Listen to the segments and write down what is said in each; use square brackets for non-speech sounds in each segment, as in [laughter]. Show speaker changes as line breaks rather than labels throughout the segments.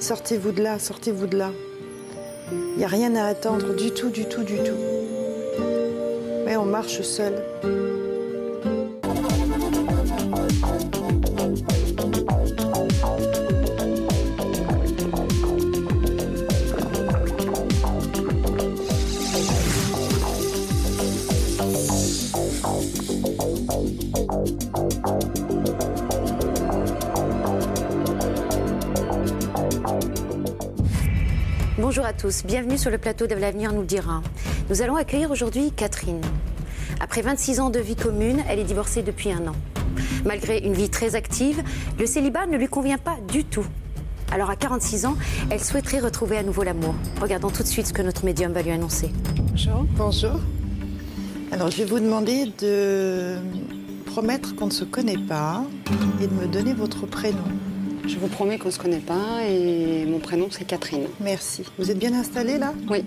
Sortez-vous de là, sortez-vous de là. Il n'y a rien à attendre du tout, du tout, du tout. Mais on marche seul.
Bonjour à tous, bienvenue sur le plateau de l'avenir nous dira. Nous allons accueillir aujourd'hui Catherine. Après 26 ans de vie commune, elle est divorcée depuis un an. Malgré une vie très active, le célibat ne lui convient pas du tout. Alors à 46 ans, elle souhaiterait retrouver à nouveau l'amour. Regardons tout de suite ce que notre médium va lui annoncer.
Bonjour. Bonjour. Alors je vais vous demander de promettre qu'on ne se connaît pas et de me donner votre prénom.
Je vous promets qu'on ne se connaît pas et mon prénom c'est Catherine.
Merci. Vous êtes bien installée là?
Oui.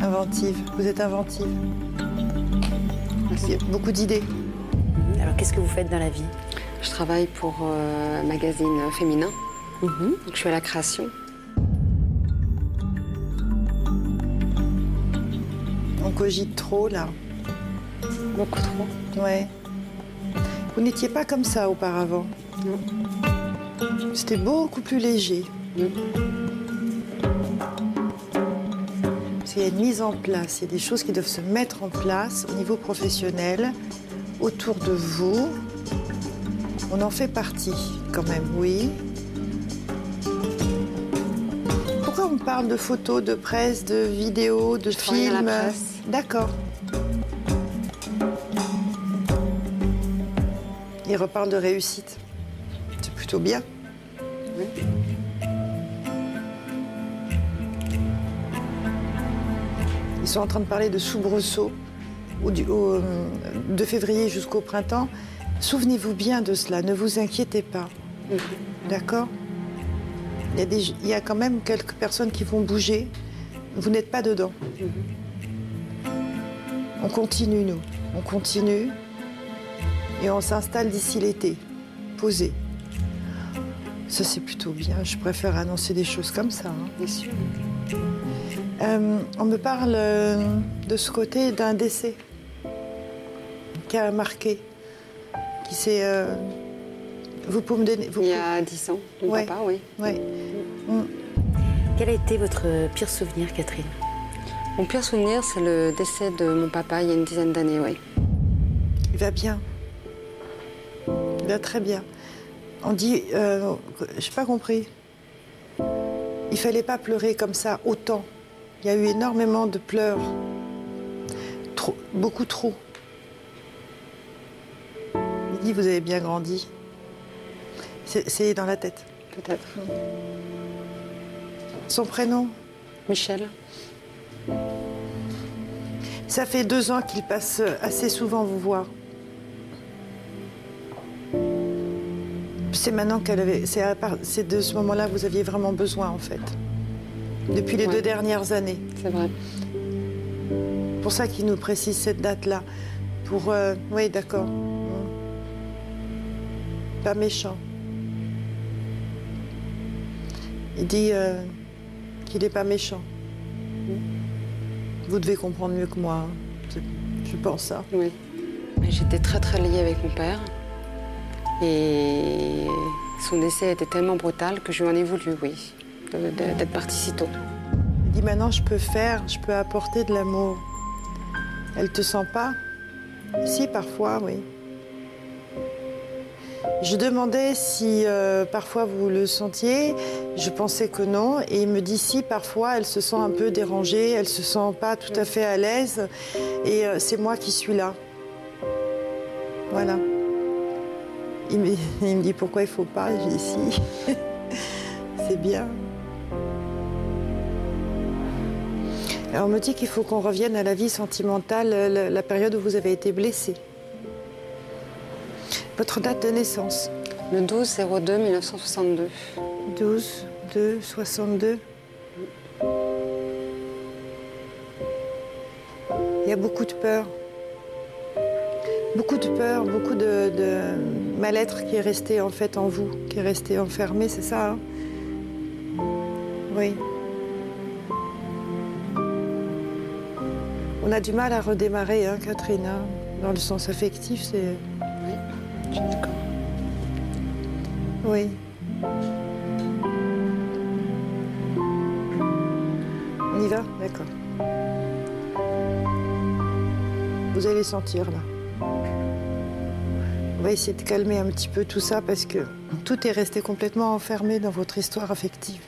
Inventive. Vous êtes inventive. A beaucoup d'idées.
Alors qu'est-ce que vous faites dans la vie?
Je travaille pour euh, un magazine féminin.
Mhm.
Donc je suis à la création.
On cogite trop là.
Beaucoup trop.
Ouais. Vous n'étiez pas comme ça auparavant.
Non.
C'était beaucoup plus léger. Qu'il y a une mise en place, il y a des choses qui doivent se mettre en place au niveau professionnel, autour de vous. On en fait partie quand même, oui. Pourquoi on parle de photos, de presse, de vidéos, de
Je
films. D'accord. Il reparle de réussite. C'est plutôt bien.
Oui.
Ils sont en train de parler de soubresaut au, du- au, euh, de février jusqu'au printemps. Souvenez-vous bien de cela, ne vous inquiétez pas.
Mhm.
D'accord? Il y, a des- il y a quand même quelques personnes qui vont bouger. Vous n'êtes pas dedans. On continue, nous. On continue. Et on s'installe d'ici l'été. Posé. Ça, c'est plutôt bien. Je préfère annoncer des choses comme ça. hein.
Bien sûr.
Euh, on me parle euh, de ce côté d'un décès qui a marqué, qui s'est. euh, vous pouvez me donner. Vous
Il y a 10 ans, mon
Ouais.
papa, oui.
Ouais.
Quel a été votre pire souvenir, Catherine?
Mon pire souvenir, c'est le décès de mon papa il y a une dizaine d'années, oui.
Il va bien. Va très bien. On dit. Euh, J'ai pas compris. Il fallait pas pleurer comme ça autant. Il y a eu énormément de pleurs. Trop, beaucoup trop. Il dit Vous avez bien grandi. C'est dans la tête.
Peut-être.
Son prénom?
Michel
Ça fait deux ans qu'il passe assez souvent vous voir. C'est maintenant qu'elle avait. C'est de ce moment-là que vous aviez vraiment besoin, en fait. Depuis les
Ouais.
deux dernières années.
C'est vrai.
pour ça qu'il nous précise cette date-là. Pour. euh, oui, d'accord. Pas méchant. Il dit euh, qu'il n'est pas méchant. Vous devez comprendre mieux que moi. hein. Je pense ça.
Oui. Mais J'étais très très liée avec mon père. Et son décès était tellement brutal que je lui en ai voulu, oui, d'être partie si tôt.
Il dit maintenant je peux faire, je peux apporter de l'amour. Elle te sent pas? Si, parfois, oui. Je demandais si euh, parfois vous le sentiez. Je pensais que non. Et il me dit si, parfois, elle se sent un peu dérangée, elle se sent pas tout à fait à l'aise. Et euh, c'est moi qui suis là. Voilà. Il me, il me dit pourquoi il faut pas. J'ai dit si. [laughs] c'est bien. Alors, on me dit qu'il faut qu'on revienne à la vie sentimentale, la, la période où vous avez été blessé. Votre date de naissance?
Le 12 02 1962.
12, 2, 62. Il y a beaucoup de peur. Beaucoup de peur, beaucoup de, de mal-être qui est resté en fait en vous, qui est resté enfermé, c'est ça hein? Oui. On a du mal à redémarrer, hein, Catherine, hein, dans le sens affectif, c'est.
Oui, je suis d'accord.
Oui. On y va? D'accord. Vous allez sentir là. On va essayer de calmer un petit peu tout ça parce que tout est resté complètement enfermé dans votre histoire affective.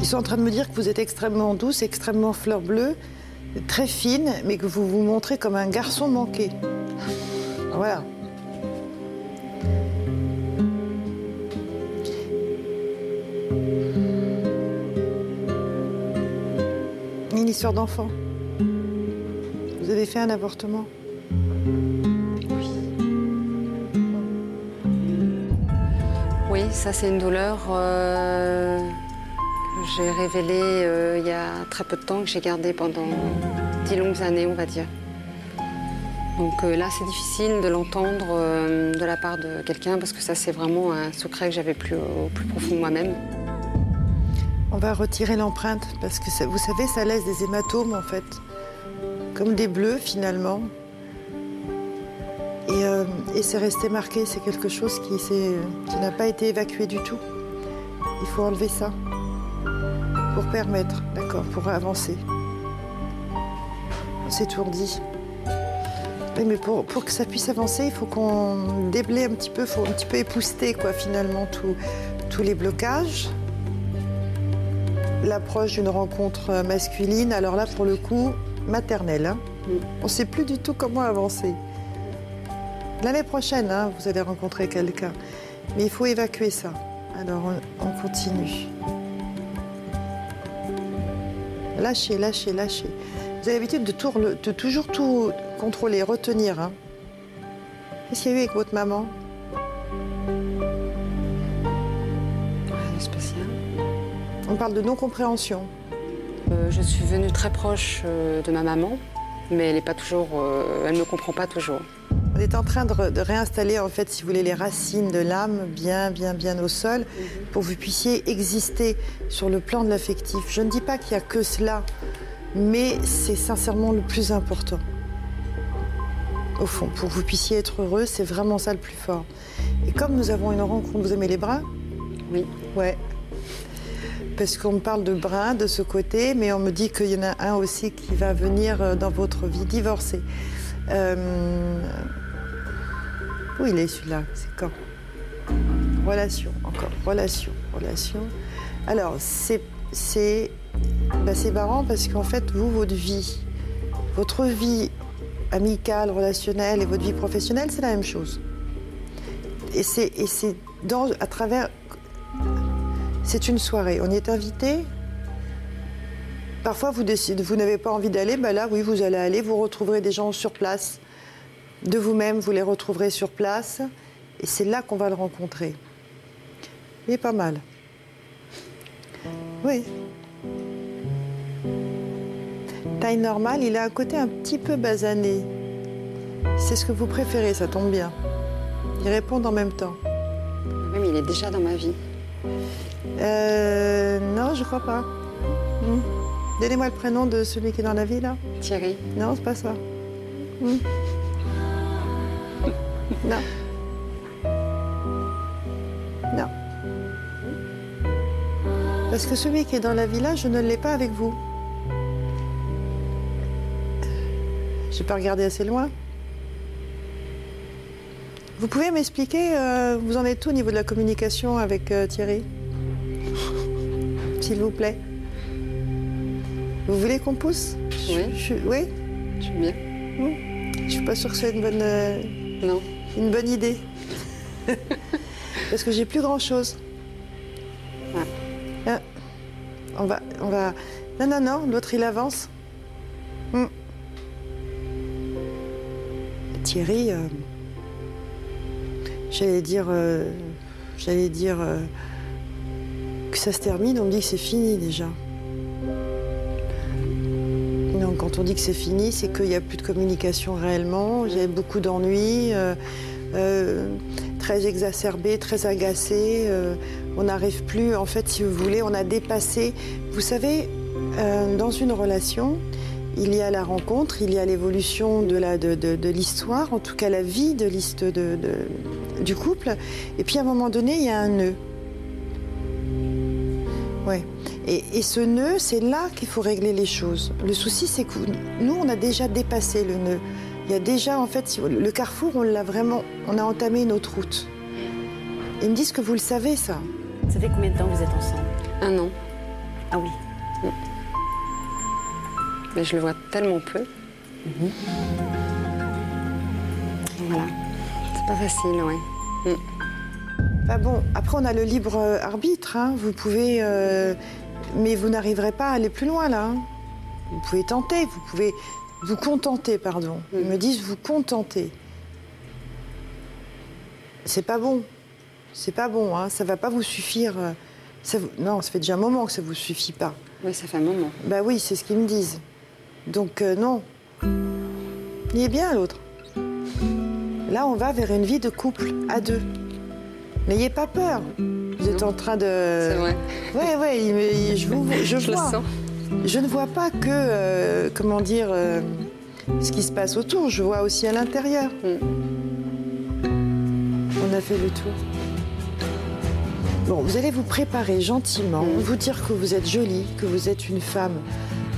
Ils sont en train de me dire que vous êtes extrêmement douce, extrêmement fleur bleue, très fine, mais que vous vous montrez comme un garçon manqué. Voilà. Une histoire d'enfant. Vous avez fait un avortement
Oui, ça c'est une douleur euh, que j'ai révélée euh, il y a très peu de temps, que j'ai gardée pendant dix longues années, on va dire. Donc euh, là, c'est difficile de l'entendre euh, de la part de quelqu'un parce que ça, c'est vraiment un secret que j'avais plus au plus profond de moi-même.
On va retirer l'empreinte parce que ça- vous savez, ça laisse des hématomes en fait, comme des bleus finalement. Et, euh, et c'est resté marqué, c'est quelque chose qui, n'a pas été évacué du tout. Il faut enlever ça pour permettre, d'accord, pour avancer. On s'étourdit. Mais pour, que ça puisse avancer, il faut qu'on déblaye un petit peu, il faut un petit peu épousseter quoi, finalement tous les blocages l'approche d'une rencontre masculine, alors là, pour le coup, maternelle. hein. On ne sait plus du tout comment avancer. L'année prochaine, hein, vous allez rencontrer quelqu'un. Mais il faut évacuer ça. Alors, on, on continue. Lâchez, lâchez, lâchez. Vous avez l'habitude de, toujours tout contrôler, retenir. hein. Qu'est-ce qu'il y a eu avec votre maman?
Rien de spécial.
On parle de non-compréhension.
Euh, je suis venue très proche euh, de ma maman, mais elle est pas toujours, euh, elle me comprend pas toujours.
On est en train de, réinstaller, en fait, si vous voulez, les racines de l'âme bien, bien, bien au sol pour que vous puissiez exister sur le plan de l'affectif. Je ne dis pas qu'il n'y a que cela, mais c'est sincèrement le plus important. Au fond, pour que vous puissiez être heureux, c'est vraiment ça le plus fort. Et comme nous avons une rencontre, vous aimez les brins
Oui.
Ouais. Parce qu'on me parle de brun de ce côté, mais on me dit qu'il y en a un aussi qui va venir euh, dans votre vie divorcé. Euh... Où il est celui-là? C'est quand? Relation, encore. Relation, relation. Alors, c'est c'est bah, marrant parce qu'en fait, vous, votre vie, votre vie amicale, relationnelle et votre vie professionnelle, c'est la même chose. Et c'est à travers c'est une soirée. On y est invité. Parfois, vous décidez, vous n'avez pas envie d'aller, ben là, oui, vous allez aller. Vous retrouverez des gens sur place. De vous-même, vous les retrouverez sur place. Et c'est là qu'on va le rencontrer. Il est pas mal. Oui. Taille normale, il a un côté un petit peu basané. C'est ce que vous préférez, ça tombe bien. Ils répondent en même temps.
Oui, mais il est déjà dans ma vie.
Euh, non, je crois pas. Hmm. Donnez-moi le prénom de celui qui est dans la vie, là.
Thierry.
Non, c'est pas ça. Hmm. Non. Non. Parce que celui qui est dans la vie, là, je ne l'ai pas avec vous. J'ai pas regardé assez loin. Vous pouvez m'expliquer, euh, vous en êtes où au niveau de la communication avec euh, Thierry? S'il vous plaît. Vous voulez qu'on pousse?
Oui.
je- oui
Je suis bien?
Je suis pas sûre que ce soit une bonne, euh,
Non.
une bonne idée. [laughs] Parce que j'ai plus grand chose.
Ah.
on va, on va. Non, non, non. L'autre il avance. Hmm. Thierry, euh, j'allais dire, euh, j'allais dire ça se termine. On me dit que c'est fini déjà. Donc quand on dit que c'est fini, c'est qu'il n'y a plus de communication réellement. J'ai beaucoup d'ennuis, euh, euh, très exacerbés, très agacés. euh, on n'arrive plus, en fait, si vous voulez, on a dépassé. Vous savez, dans une relation, il y a la rencontre, il y a l'évolution de l'histoire, en tout cas la vie de de- de- du couple. Et puis à un moment donné, il y a un nœud. Ouais. Et, et ce nœud, c'est là qu'il faut régler les choses. Le souci, c'est que nous, on a déjà dépassé le nœud. Il y a déjà, en fait, le carrefour, on l'a vraiment, on a entamé notre route. Ils me disent que vous le savez, ça.
Ça fait combien de temps que vous êtes ensemble?
Un an.
Ah oui.
Mais je le vois tellement peu. Voilà. C'est pas facile, ouais.
Bah bon, après, on a le libre euh, arbitre. hein. Vous pouvez, euh, mais vous n'arriverez pas à aller plus loin là. hein. Vous pouvez tenter, vous pouvez vous contenter, pardon. Ils me disent vous contenter. C'est pas bon. C'est pas bon. Hein. Ça va pas vous suffire. euh, ça vous- Non, ça fait déjà un moment que ça vous suffit pas.
Oui, ça fait un moment.
Bah oui, c'est ce qu'ils me disent. Donc euh, non. Il est bien l'autre. Là, on va vers une vie de couple à deux. N'ayez pas peur. Vous êtes en train de.
C'est vrai.
Ouais, ouais. je vous, je, [laughs]
Je le sens.
Je ne vois pas que, euh, comment dire, euh, ce qui se passe autour. Je vois aussi à l'intérieur.
Mm.
On a fait le tour. Bon, vous allez vous préparer gentiment,
Mm.
vous dire que vous êtes jolie, que vous êtes une femme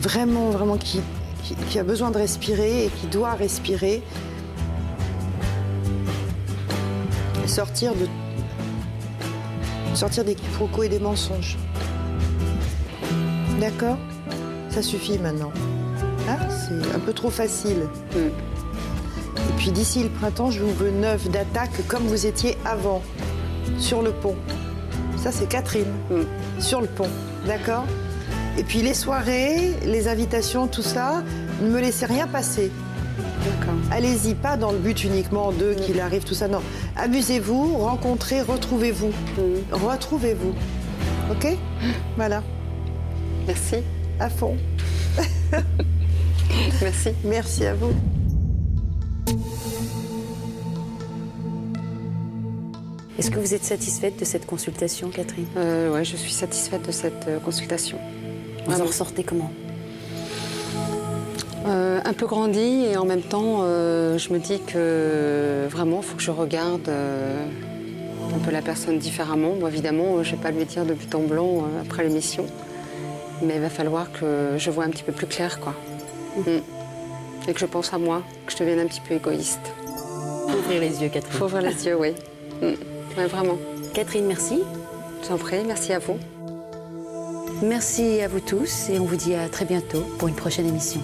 vraiment, vraiment qui, qui, qui a besoin de respirer et qui doit respirer. Et sortir de sortir des quiproquos et des mensonges. D'accord? Ça suffit maintenant. Ah, c'est un peu trop facile.
Mm.
Et puis d'ici le printemps, je vous veux neuf d'attaque comme vous étiez avant, sur le pont. Ça, c'est Catherine,
Mm.
sur le pont. D'accord? Et puis les soirées, les invitations, tout ça, ne me laissez rien passer.
D'accord.
Allez-y, pas dans le but uniquement de qu'il arrive, tout ça. Non. Amusez-vous, rencontrez, retrouvez-vous.
Mm.
Retrouvez-vous. OK? [gasps] Voilà,
Merci.
à fond. [laughs]
Merci.
Merci à vous.
Est-ce que vous êtes satisfaite de cette consultation, Catherine?
Euh, ouais, je suis satisfaite de cette euh, consultation.
Vous en ressortez comment?
Euh, un peu grandi et en même temps, euh, je me dis que vraiment, il faut que je regarde euh, un peu la personne différemment. Bon, évidemment, je ne vais pas lui dire de but en blanc après l'émission, mais il va falloir que je vois un petit peu plus clair, quoi. Mm. Et que je pense à moi, que je devienne un petit peu égoïste.
Faut Ouvrir les yeux, Catherine.
faut ouvrir les yeux, oui. Mm. Ouais, vraiment.
Catherine, merci.
Je vous en prie, merci à vous.
Merci à vous tous et on vous dit à très bientôt pour une prochaine émission.